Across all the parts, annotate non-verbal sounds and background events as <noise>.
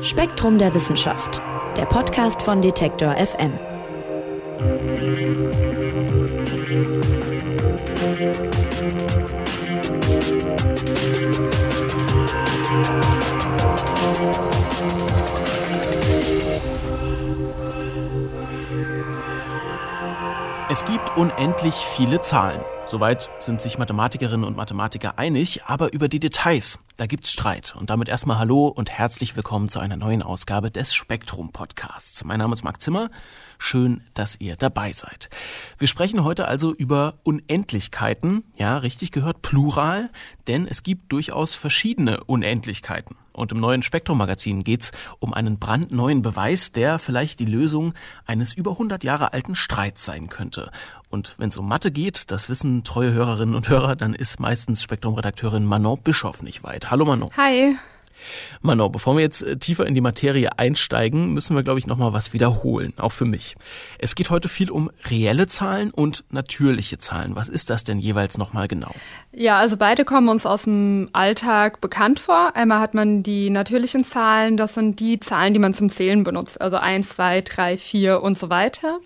Spektrum der Wissenschaft, der Podcast von Detektor FM. Es gibt unendlich viele Zahlen. Soweit sind sich Mathematikerinnen und Mathematiker einig, aber über die Details, da gibt's Streit. Und damit erstmal Hallo und herzlich willkommen zu einer neuen Ausgabe des Spektrum Podcasts. Mein Name ist Marc Zimmer. Schön, dass ihr dabei seid. Wir sprechen heute also über Unendlichkeiten. Ja, richtig gehört, Plural, denn es gibt durchaus verschiedene Unendlichkeiten. Und im neuen Spektrum-Magazin geht's um einen brandneuen Beweis, der vielleicht die Lösung eines über 100 Jahre alten Streits sein könnte. Und wenn es um Mathe geht, das wissen treue Hörerinnen und Hörer, dann ist meistens Spektrum-Redakteurin Manon Bischoff nicht weit. Hallo Manon. Hi. Manon, bevor wir jetzt äh, tiefer in die Materie einsteigen, müssen wir, glaube ich, nochmal was wiederholen, auch für mich. Es geht heute viel um reelle Zahlen und natürliche Zahlen. Was ist das denn jeweils nochmal genau? Ja, also beide kommen uns aus dem Alltag bekannt vor. Einmal hat man die natürlichen Zahlen, das sind die Zahlen, die man zum Zählen benutzt, also 1, 2, 3, 4 und so weiter.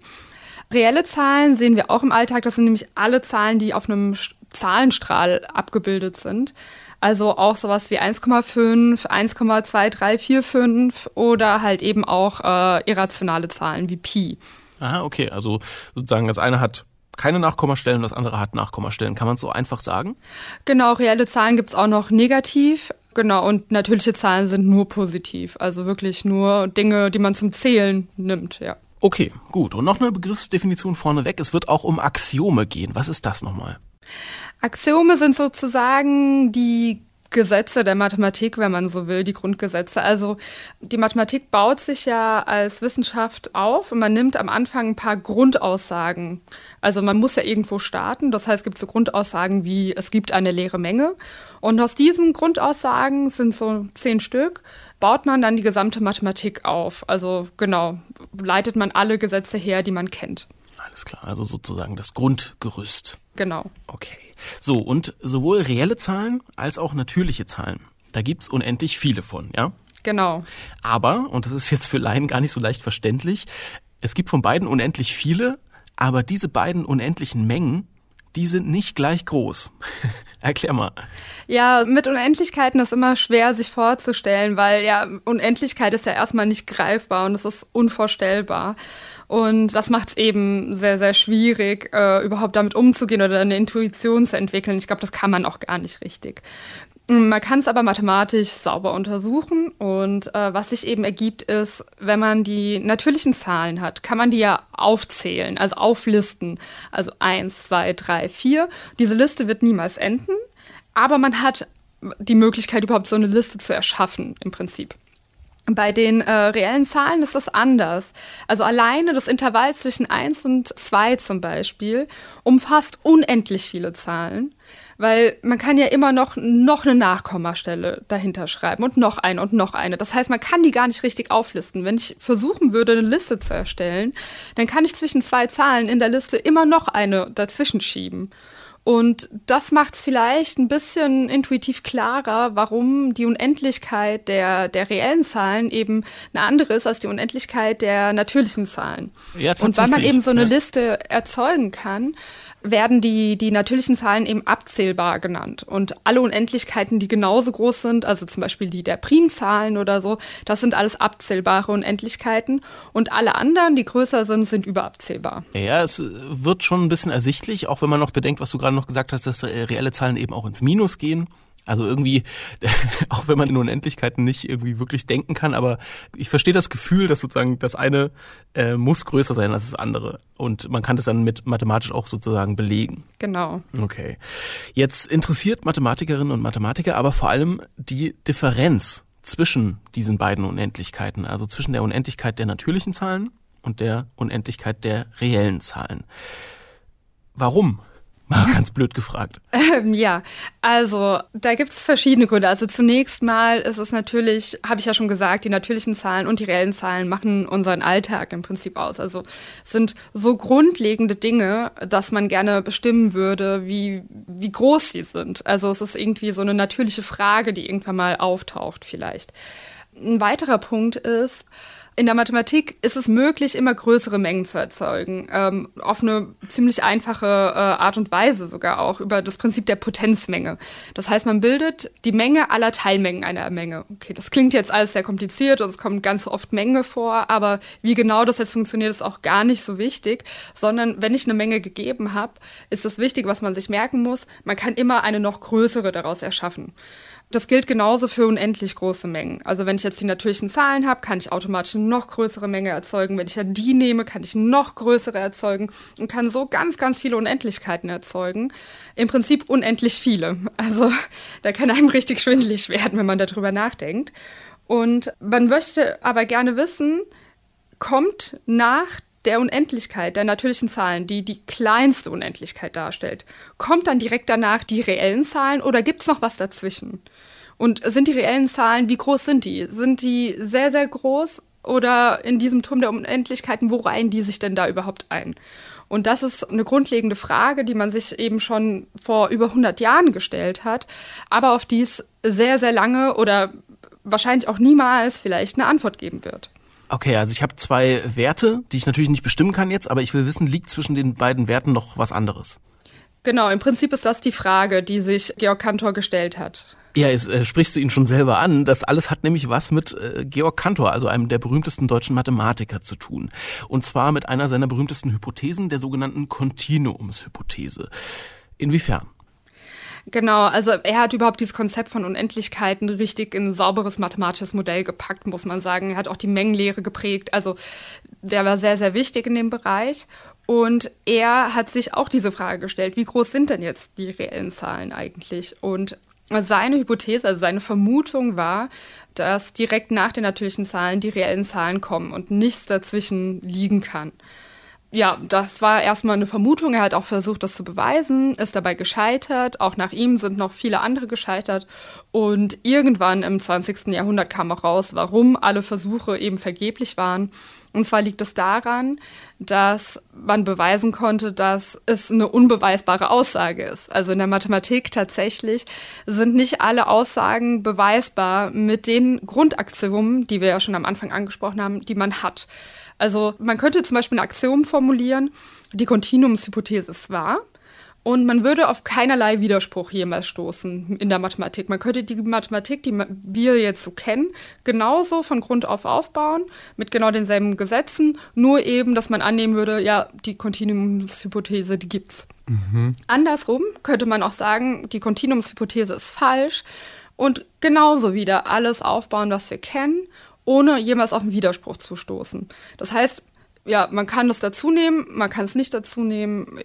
Reelle Zahlen sehen wir auch im Alltag, das sind nämlich alle Zahlen, die auf einem Zahlenstrahl abgebildet sind. Also auch sowas wie 1,5, 1,2345 oder halt eben auch äh, irrationale Zahlen wie Pi. Aha, okay. Also sozusagen das eine hat keine Nachkommastellen, das andere hat Nachkommastellen. Kann man es so einfach sagen? Genau, reelle Zahlen gibt es auch noch negativ. Genau, und natürliche Zahlen sind nur positiv. Also wirklich nur Dinge, die man zum Zählen nimmt, ja. Okay, gut. Und noch eine Begriffsdefinition vorneweg. Es wird auch um Axiome gehen. Was ist das nochmal? Axiome sind sozusagen die Gesetze der Mathematik, wenn man so will, die Grundgesetze. Also die Mathematik baut sich ja als Wissenschaft auf und man nimmt am Anfang ein paar Grundaussagen. Also man muss ja irgendwo starten. Das heißt, es gibt so Grundaussagen wie es gibt eine leere Menge. Und aus diesen Grundaussagen sind so zehn Stück, baut man dann die gesamte Mathematik auf. Also genau, leitet man alle Gesetze her, die man kennt. Alles klar, also sozusagen das Grundgerüst. Genau. Okay. So, und sowohl reelle Zahlen als auch natürliche Zahlen. Da gibt's unendlich viele von, ja? Genau. Aber, und das ist jetzt für Laien gar nicht so leicht verständlich, es gibt von beiden unendlich viele, aber diese beiden unendlichen Mengen, die sind nicht gleich groß. <laughs> Erklär mal. Ja, mit Unendlichkeiten ist immer schwer sich vorzustellen, weil ja, Unendlichkeit ist ja erstmal nicht greifbar und es ist unvorstellbar. Und das macht es eben sehr, sehr schwierig, äh, überhaupt damit umzugehen oder eine Intuition zu entwickeln. Ich glaube, das kann man auch gar nicht richtig. Man kann es aber mathematisch sauber untersuchen und äh, was sich eben ergibt ist, wenn man die natürlichen Zahlen hat, kann man die ja aufzählen, also auflisten. Also eins, zwei, drei, vier. Diese Liste wird niemals enden, aber man hat die Möglichkeit, überhaupt so eine Liste zu erschaffen im Prinzip. Bei den äh, reellen Zahlen ist das anders. Also alleine das Intervall zwischen 1 und 2 zum Beispiel umfasst unendlich viele Zahlen, weil man kann ja immer noch, noch eine Nachkommastelle dahinter schreiben und noch eine und noch eine. Das heißt, man kann die gar nicht richtig auflisten. Wenn ich versuchen würde, eine Liste zu erstellen, dann kann ich zwischen zwei Zahlen in der Liste immer noch eine dazwischen schieben. Und das macht es vielleicht ein bisschen intuitiv klarer, warum die Unendlichkeit der, der reellen Zahlen eben eine andere ist als die Unendlichkeit der natürlichen Zahlen. Ja, Und weil man eben so eine ja. Liste erzeugen kann, werden die, die natürlichen Zahlen eben abzählbar genannt. Und alle Unendlichkeiten, die genauso groß sind, also zum Beispiel die der Primzahlen oder so, das sind alles abzählbare Unendlichkeiten. Und alle anderen, die größer sind, sind überabzählbar. Ja, es wird schon ein bisschen ersichtlich, auch wenn man noch bedenkt, was du gerade noch gesagt hast, dass reelle Zahlen eben auch ins Minus gehen. Also irgendwie, <laughs> auch wenn man in Unendlichkeiten nicht irgendwie wirklich denken kann, aber ich verstehe das Gefühl, dass sozusagen das eine äh, muss größer sein als das andere. Und man kann das dann mit mathematisch auch sozusagen belegen. Genau. Okay. Jetzt interessiert Mathematikerinnen und Mathematiker aber vor allem die Differenz zwischen diesen beiden Unendlichkeiten, also zwischen der Unendlichkeit der natürlichen Zahlen und der Unendlichkeit der reellen Zahlen. Warum ganz blöd gefragt. <laughs> Ähm, ja, also da gibt es verschiedene Gründe. Also zunächst mal ist es natürlich, habe ich ja schon gesagt, die natürlichen Zahlen und die reellen Zahlen machen unseren Alltag im Prinzip aus. Also sind so grundlegende Dinge, dass man gerne bestimmen würde, wie, wie groß sie sind. Also es ist irgendwie so eine natürliche Frage, die irgendwann mal auftaucht vielleicht. Ein weiterer Punkt ist, in der Mathematik ist es möglich, immer größere Mengen zu erzeugen. Ähm, auf eine ziemlich einfache äh, Art und Weise sogar auch über das Prinzip der Potenzmenge. Das heißt, man bildet die Menge aller Teilmengen einer Menge. Okay, das klingt jetzt alles sehr kompliziert und es kommt ganz oft Menge vor, aber wie genau das jetzt funktioniert, ist auch gar nicht so wichtig, sondern wenn ich eine Menge gegeben habe, ist das wichtig, was man sich merken muss, man kann immer eine noch größere daraus erschaffen. Das gilt genauso für unendlich große Mengen. Also wenn ich jetzt die natürlichen Zahlen habe, kann ich automatisch noch größere Menge erzeugen. Wenn ich ja die nehme, kann ich noch größere erzeugen und kann so ganz, ganz viele Unendlichkeiten erzeugen. Im Prinzip unendlich viele. Also <laughs> da kann einem richtig schwindelig werden, wenn man darüber nachdenkt. Und man möchte aber gerne wissen, kommt nach der Unendlichkeit der natürlichen Zahlen, die die kleinste Unendlichkeit darstellt, kommt dann direkt danach die reellen Zahlen oder gibt es noch was dazwischen? Und sind die reellen Zahlen, wie groß sind die? Sind die sehr, sehr groß oder in diesem Turm der Unendlichkeiten, wo reihen die sich denn da überhaupt ein? Und das ist eine grundlegende Frage, die man sich eben schon vor über 100 Jahren gestellt hat, aber auf die es sehr, sehr lange oder wahrscheinlich auch niemals vielleicht eine Antwort geben wird. Okay, also ich habe zwei Werte, die ich natürlich nicht bestimmen kann jetzt, aber ich will wissen, liegt zwischen den beiden Werten noch was anderes? Genau, im Prinzip ist das die Frage, die sich Georg Cantor gestellt hat. Ja, jetzt äh, sprichst du ihn schon selber an. Das alles hat nämlich was mit äh, Georg Cantor, also einem der berühmtesten deutschen Mathematiker, zu tun. Und zwar mit einer seiner berühmtesten Hypothesen, der sogenannten Kontinuumshypothese. Inwiefern? Genau, also er hat überhaupt dieses Konzept von Unendlichkeiten richtig in ein sauberes mathematisches Modell gepackt, muss man sagen. Er hat auch die Mengenlehre geprägt. Also der war sehr, sehr wichtig in dem Bereich. Und er hat sich auch diese Frage gestellt, wie groß sind denn jetzt die reellen Zahlen eigentlich? Und seine Hypothese, also seine Vermutung war, dass direkt nach den natürlichen Zahlen die reellen Zahlen kommen und nichts dazwischen liegen kann ja, das war erstmal eine Vermutung. Er hat auch versucht, das zu beweisen, ist dabei gescheitert. Auch nach ihm sind noch viele andere gescheitert. Und irgendwann im 20. Jahrhundert kam auch raus, warum alle Versuche eben vergeblich waren. Und zwar liegt es daran, dass man beweisen konnte, dass es eine unbeweisbare Aussage ist. Also in der Mathematik tatsächlich sind nicht alle Aussagen beweisbar mit den Grundaxiomen, die wir ja schon am Anfang angesprochen haben, die man hat. Also man könnte zum Beispiel ein Axiom formulieren, die Kontinuumshypothese ist wahr. Und man würde auf keinerlei Widerspruch jemals stoßen in der Mathematik. Man könnte die Mathematik, die wir jetzt so kennen, genauso von Grund auf aufbauen, mit genau denselben Gesetzen, nur eben, dass man annehmen würde, ja, die Kontinuumshypothese, die gibt's. Mhm. Andersrum könnte man auch sagen, die Kontinuumshypothese ist falsch und genauso wieder alles aufbauen, was wir kennen ohne jemals auf einen Widerspruch zu stoßen. Das heißt, ja, man kann das dazu nehmen, man kann es nicht dazu nehmen.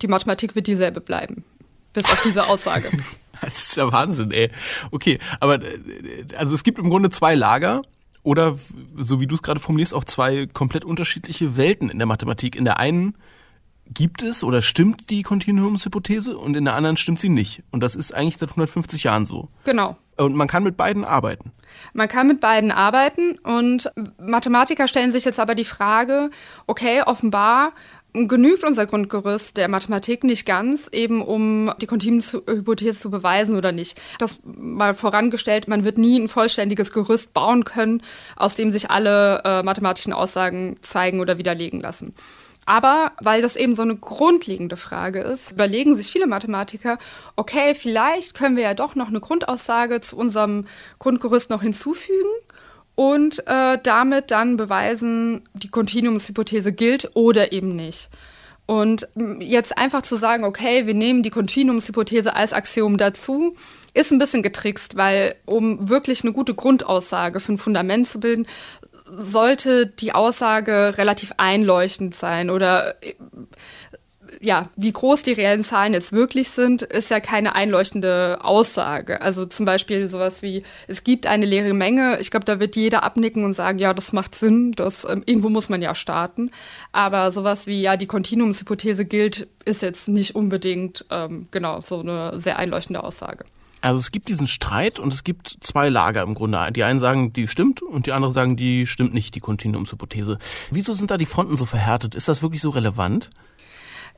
Die Mathematik wird dieselbe bleiben. Bis auf diese Aussage. <laughs> das ist ja Wahnsinn, ey. Okay, aber äh, also es gibt im Grunde zwei Lager oder so wie du es gerade formulierst, auch zwei komplett unterschiedliche Welten in der Mathematik. In der einen gibt es oder stimmt die Kontinuumshypothese und in der anderen stimmt sie nicht. Und das ist eigentlich seit 150 Jahren so. Genau. Und man kann mit beiden arbeiten. Man kann mit beiden arbeiten und Mathematiker stellen sich jetzt aber die Frage, okay, offenbar genügt unser Grundgerüst der Mathematik nicht ganz, eben um die Kontinuumshypothese zu beweisen oder nicht. Das mal vorangestellt, man wird nie ein vollständiges Gerüst bauen können, aus dem sich alle äh, mathematischen Aussagen zeigen oder widerlegen lassen. Aber weil das eben so eine grundlegende Frage ist, überlegen sich viele Mathematiker, okay, vielleicht können wir ja doch noch eine Grundaussage zu unserem Grundgerüst noch hinzufügen und äh, damit dann beweisen, die Kontinuumshypothese gilt oder eben nicht. Und jetzt einfach zu sagen, okay, wir nehmen die Kontinuumshypothese als Axiom dazu, ist ein bisschen getrickst, weil um wirklich eine gute Grundaussage für ein Fundament zu bilden, sollte die Aussage relativ einleuchtend sein oder ja, wie groß die reellen Zahlen jetzt wirklich sind, ist ja keine einleuchtende Aussage. Also zum Beispiel sowas wie, es gibt eine leere Menge. Ich glaube, da wird jeder abnicken und sagen, ja, das macht Sinn, das, ähm, irgendwo muss man ja starten. Aber sowas wie, ja, die Kontinuumshypothese gilt, ist jetzt nicht unbedingt, ähm, genau, so eine sehr einleuchtende Aussage. Also es gibt diesen Streit und es gibt zwei Lager im Grunde. Die einen sagen, die stimmt und die anderen sagen, die stimmt nicht, die Kontinuumshypothese. Wieso sind da die Fronten so verhärtet? Ist das wirklich so relevant?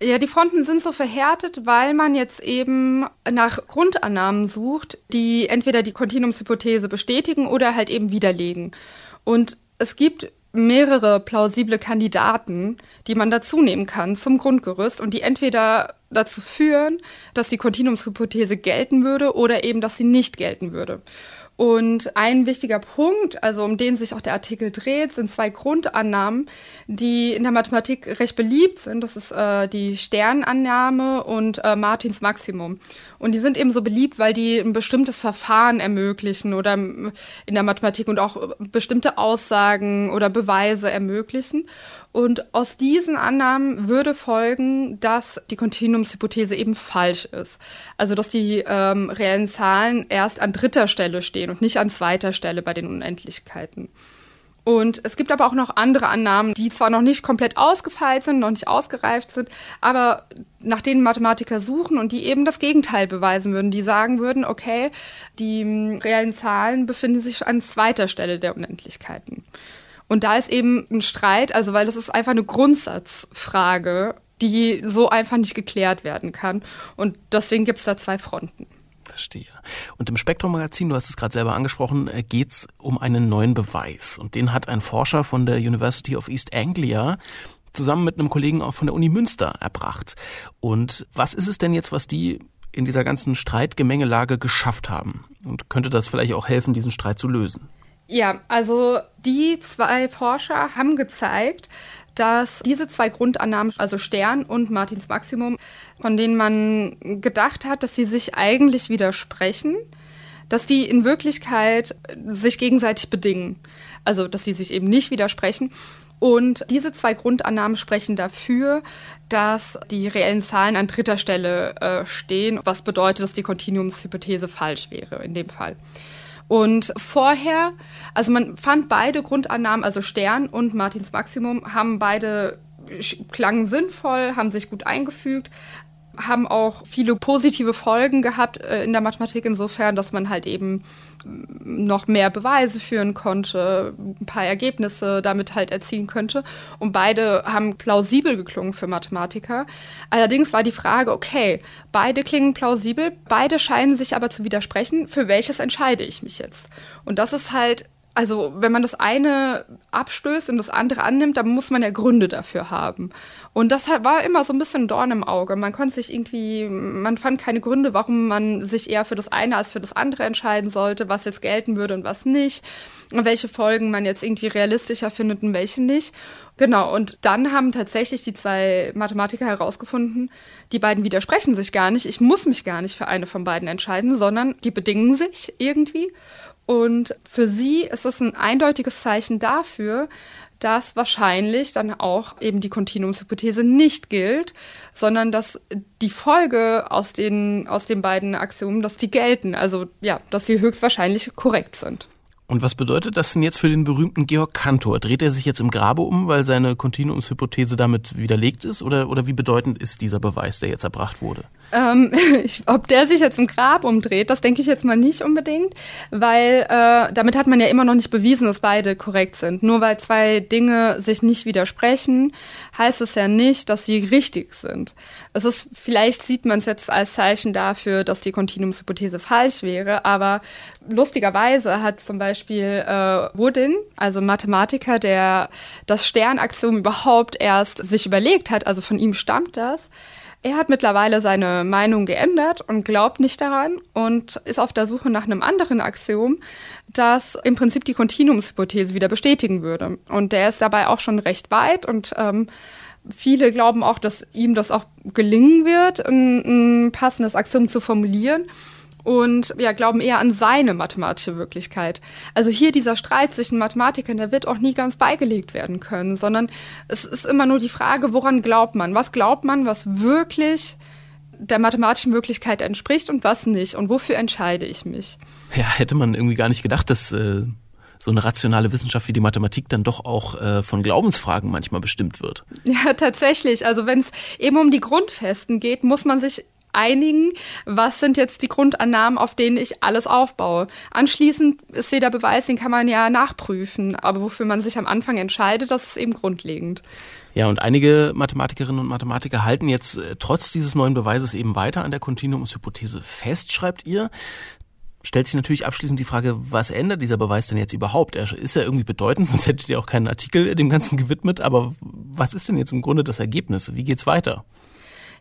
Ja, die Fronten sind so verhärtet, weil man jetzt eben nach Grundannahmen sucht, die entweder die Kontinuumshypothese bestätigen oder halt eben widerlegen. Und es gibt mehrere plausible Kandidaten, die man dazu nehmen kann zum Grundgerüst und die entweder dazu führen, dass die Kontinuumshypothese gelten würde oder eben, dass sie nicht gelten würde. Und ein wichtiger Punkt, also um den sich auch der Artikel dreht, sind zwei Grundannahmen, die in der Mathematik recht beliebt sind. Das ist äh, die Sternannahme und äh, Martins Maximum. Und die sind eben so beliebt, weil die ein bestimmtes Verfahren ermöglichen oder in der Mathematik und auch bestimmte Aussagen oder Beweise ermöglichen. Und aus diesen Annahmen würde folgen, dass die Kontinuumshypothese eben falsch ist. Also dass die ähm, reellen Zahlen erst an dritter Stelle stehen und nicht an zweiter Stelle bei den Unendlichkeiten. Und es gibt aber auch noch andere Annahmen, die zwar noch nicht komplett ausgefeilt sind, noch nicht ausgereift sind, aber nach denen Mathematiker suchen und die eben das Gegenteil beweisen würden. Die sagen würden, okay, die ähm, reellen Zahlen befinden sich an zweiter Stelle der Unendlichkeiten. Und da ist eben ein Streit, also weil das ist einfach eine Grundsatzfrage, die so einfach nicht geklärt werden kann. Und deswegen gibt es da zwei Fronten. Verstehe. Und im Spektrum-Magazin, du hast es gerade selber angesprochen, äh, geht es um einen neuen Beweis. Und den hat ein Forscher von der University of East Anglia zusammen mit einem Kollegen auch von der Uni Münster erbracht. Und was ist es denn jetzt, was die in dieser ganzen Streitgemengelage geschafft haben? Und könnte das vielleicht auch helfen, diesen Streit zu lösen? Ja, also die zwei Forscher haben gezeigt, dass diese zwei Grundannahmen, also Stern und Martins Maximum, von denen man gedacht hat, dass sie sich eigentlich widersprechen, dass die in Wirklichkeit sich gegenseitig bedingen. Also, dass sie sich eben nicht widersprechen. Und diese zwei Grundannahmen sprechen dafür, dass die reellen Zahlen an dritter Stelle äh, stehen, was bedeutet, dass die Kontinuumshypothese falsch wäre in dem Fall. Und vorher, also man fand beide Grundannahmen, also Stern und Martins Maximum, haben beide klangen sinnvoll, haben sich gut eingefügt, haben auch viele positive Folgen gehabt äh, in der Mathematik insofern, dass man halt eben mm, noch mehr Beweise führen konnte, ein paar Ergebnisse damit halt erzielen könnte. Und beide haben plausibel geklungen für Mathematiker. Allerdings war die Frage, okay, beide klingen plausibel, beide scheinen sich aber zu widersprechen. Für welches entscheide ich mich jetzt? Und das ist halt also wenn man das eine abstößt und das andere annimmt, dann muss man ja Gründe dafür haben. Und das war immer so ein bisschen Dorn im Auge. Man konnte sich irgendwie, man fand keine Gründe, warum man sich eher für das eine als für das andere entscheiden sollte, was jetzt gelten würde und was nicht, und welche Folgen man jetzt irgendwie realistischer findet und welche nicht. Genau, und dann haben tatsächlich die zwei Mathematiker herausgefunden, die beiden widersprechen sich gar nicht. Ich muss mich gar nicht für eine von beiden entscheiden, sondern die bedingen sich irgendwie. Und für sie ist es ein eindeutiges Zeichen dafür, dass wahrscheinlich dann auch eben die Kontinuumshypothese nicht gilt, sondern dass die Folge aus den, aus den beiden Axiomen, dass die gelten, also ja, dass sie höchstwahrscheinlich korrekt sind. Und was bedeutet das denn jetzt für den berühmten Georg Cantor? Dreht er sich jetzt im Grabe um, weil seine Kontinuumshypothese damit widerlegt ist? Oder, oder wie bedeutend ist dieser Beweis, der jetzt erbracht wurde? Ähm, <laughs> ich, ob der sich jetzt im Grab umdreht, das denke ich jetzt mal nicht unbedingt, weil äh, damit hat man ja immer noch nicht bewiesen, dass beide korrekt sind. Nur weil zwei Dinge sich nicht widersprechen, heißt es ja nicht, dass sie richtig sind. Es ist, vielleicht sieht man es jetzt als Zeichen dafür, dass die Kontinuumshypothese falsch wäre, aber lustigerweise hat zum Beispiel äh, Woodin, also Mathematiker, der das Sternaxiom überhaupt erst sich überlegt hat, also von ihm stammt das, er hat mittlerweile seine Meinung geändert und glaubt nicht daran und ist auf der Suche nach einem anderen Axiom, das im Prinzip die Kontinuumshypothese wieder bestätigen würde. Und der ist dabei auch schon recht weit und ähm, viele glauben auch, dass ihm das auch gelingen wird, ein, ein passendes Axiom zu formulieren. Und ja, glauben eher an seine mathematische Wirklichkeit. Also hier dieser Streit zwischen Mathematikern, der wird auch nie ganz beigelegt werden können, sondern es ist immer nur die Frage, woran glaubt man? Was glaubt man, was wirklich der mathematischen Wirklichkeit entspricht und was nicht? Und wofür entscheide ich mich? Ja, hätte man irgendwie gar nicht gedacht, dass äh, so eine rationale Wissenschaft wie die Mathematik dann doch auch äh, von Glaubensfragen manchmal bestimmt wird. Ja, <laughs> tatsächlich. Also wenn es eben um die Grundfesten geht, muss man sich einigen, was sind jetzt die Grundannahmen, auf denen ich alles aufbaue. Anschließend ist jeder Beweis, den kann man ja nachprüfen, aber wofür man sich am Anfang entscheidet, das ist eben grundlegend. Ja, und einige Mathematikerinnen und Mathematiker halten jetzt äh, trotz dieses neuen Beweises eben weiter an der Kontinuumshypothese fest, schreibt ihr. Stellt sich natürlich abschließend die Frage, was ändert dieser Beweis denn jetzt überhaupt? Er ist ja irgendwie bedeutend, <laughs> sonst hättet ihr auch keinen Artikel dem Ganzen gewidmet, aber was ist denn jetzt im Grunde das Ergebnis? Wie geht's weiter?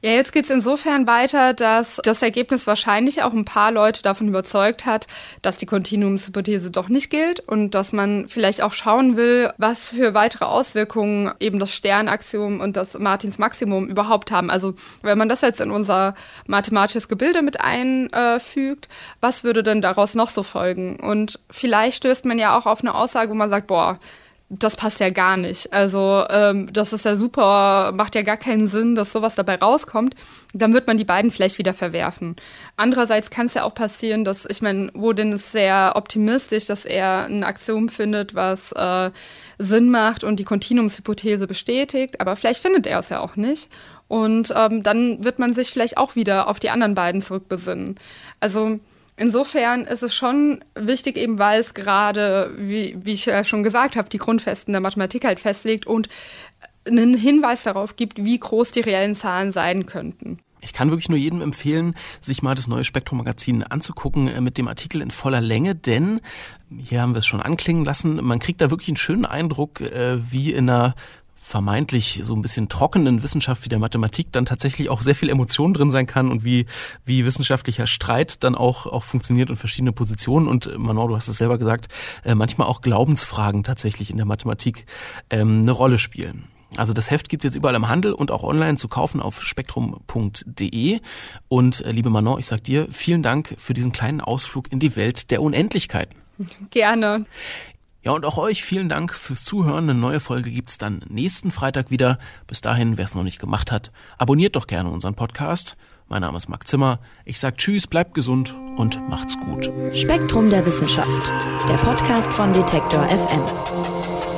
Ja, jetzt geht es insofern weiter, dass das Ergebnis wahrscheinlich auch ein paar Leute davon überzeugt hat, dass die Kontinuumshypothese doch nicht gilt und dass man vielleicht auch schauen will, was für weitere Auswirkungen eben das Sternaxiom und das Martins Maximum überhaupt haben. Also wenn man das jetzt in unser mathematisches Gebilde mit einfügt, was würde denn daraus noch so folgen? Und vielleicht stößt man ja auch auf eine Aussage, wo man sagt, boah, das passt ja gar nicht. Also ähm, das ist ja super, macht ja gar keinen Sinn, dass sowas dabei rauskommt. Dann wird man die beiden vielleicht wieder verwerfen. Andererseits kann es ja auch passieren, dass, ich meine, Woden ist sehr optimistisch, dass er ein Axiom findet, was äh, Sinn macht und die Kontinuumshypothese bestätigt, aber vielleicht findet er es ja auch nicht. Und ähm, dann wird man sich vielleicht auch wieder auf die anderen beiden zurückbesinnen. Also Insofern ist es schon wichtig, eben weil es gerade, wie, wie ich ja schon gesagt habe, die Grundfesten der Mathematik halt festlegt und einen Hinweis darauf gibt, wie groß die reellen Zahlen sein könnten. Ich kann wirklich nur jedem empfehlen, sich mal das neue Spektrum-Magazin anzugucken äh, mit dem Artikel in voller Länge, denn hier haben wir es schon anklingen lassen, man kriegt da wirklich einen schönen Eindruck, äh, wie in einer vermeintlich so ein bisschen trockenen Wissenschaft wie der Mathematik dann tatsächlich auch sehr viel Emotion drin sein kann und wie, wie wissenschaftlicher Streit dann auch, auch funktioniert und verschiedene Positionen. Und äh, Manon, du hast es selber gesagt, äh, manchmal auch Glaubensfragen tatsächlich in der Mathematik ähm, eine Rolle spielen. Also das Heft gibt es jetzt überall im Handel und auch online zu kaufen auf spektrum.de. Und äh, liebe Manon, ich sag dir vielen Dank für diesen kleinen Ausflug in die Welt der Unendlichkeiten. Gerne. Ja, und auch euch vielen Dank fürs Zuhören. Eine neue Folge gibt's dann nächsten Freitag wieder. Bis dahin, wer es noch nicht gemacht hat, abonniert doch gerne unseren Podcast. Mein Name ist Marc Zimmer. Ich sag Tschüss, bleibt gesund und macht's gut. Spektrum der Wissenschaft, der Podcast von Detektor FM.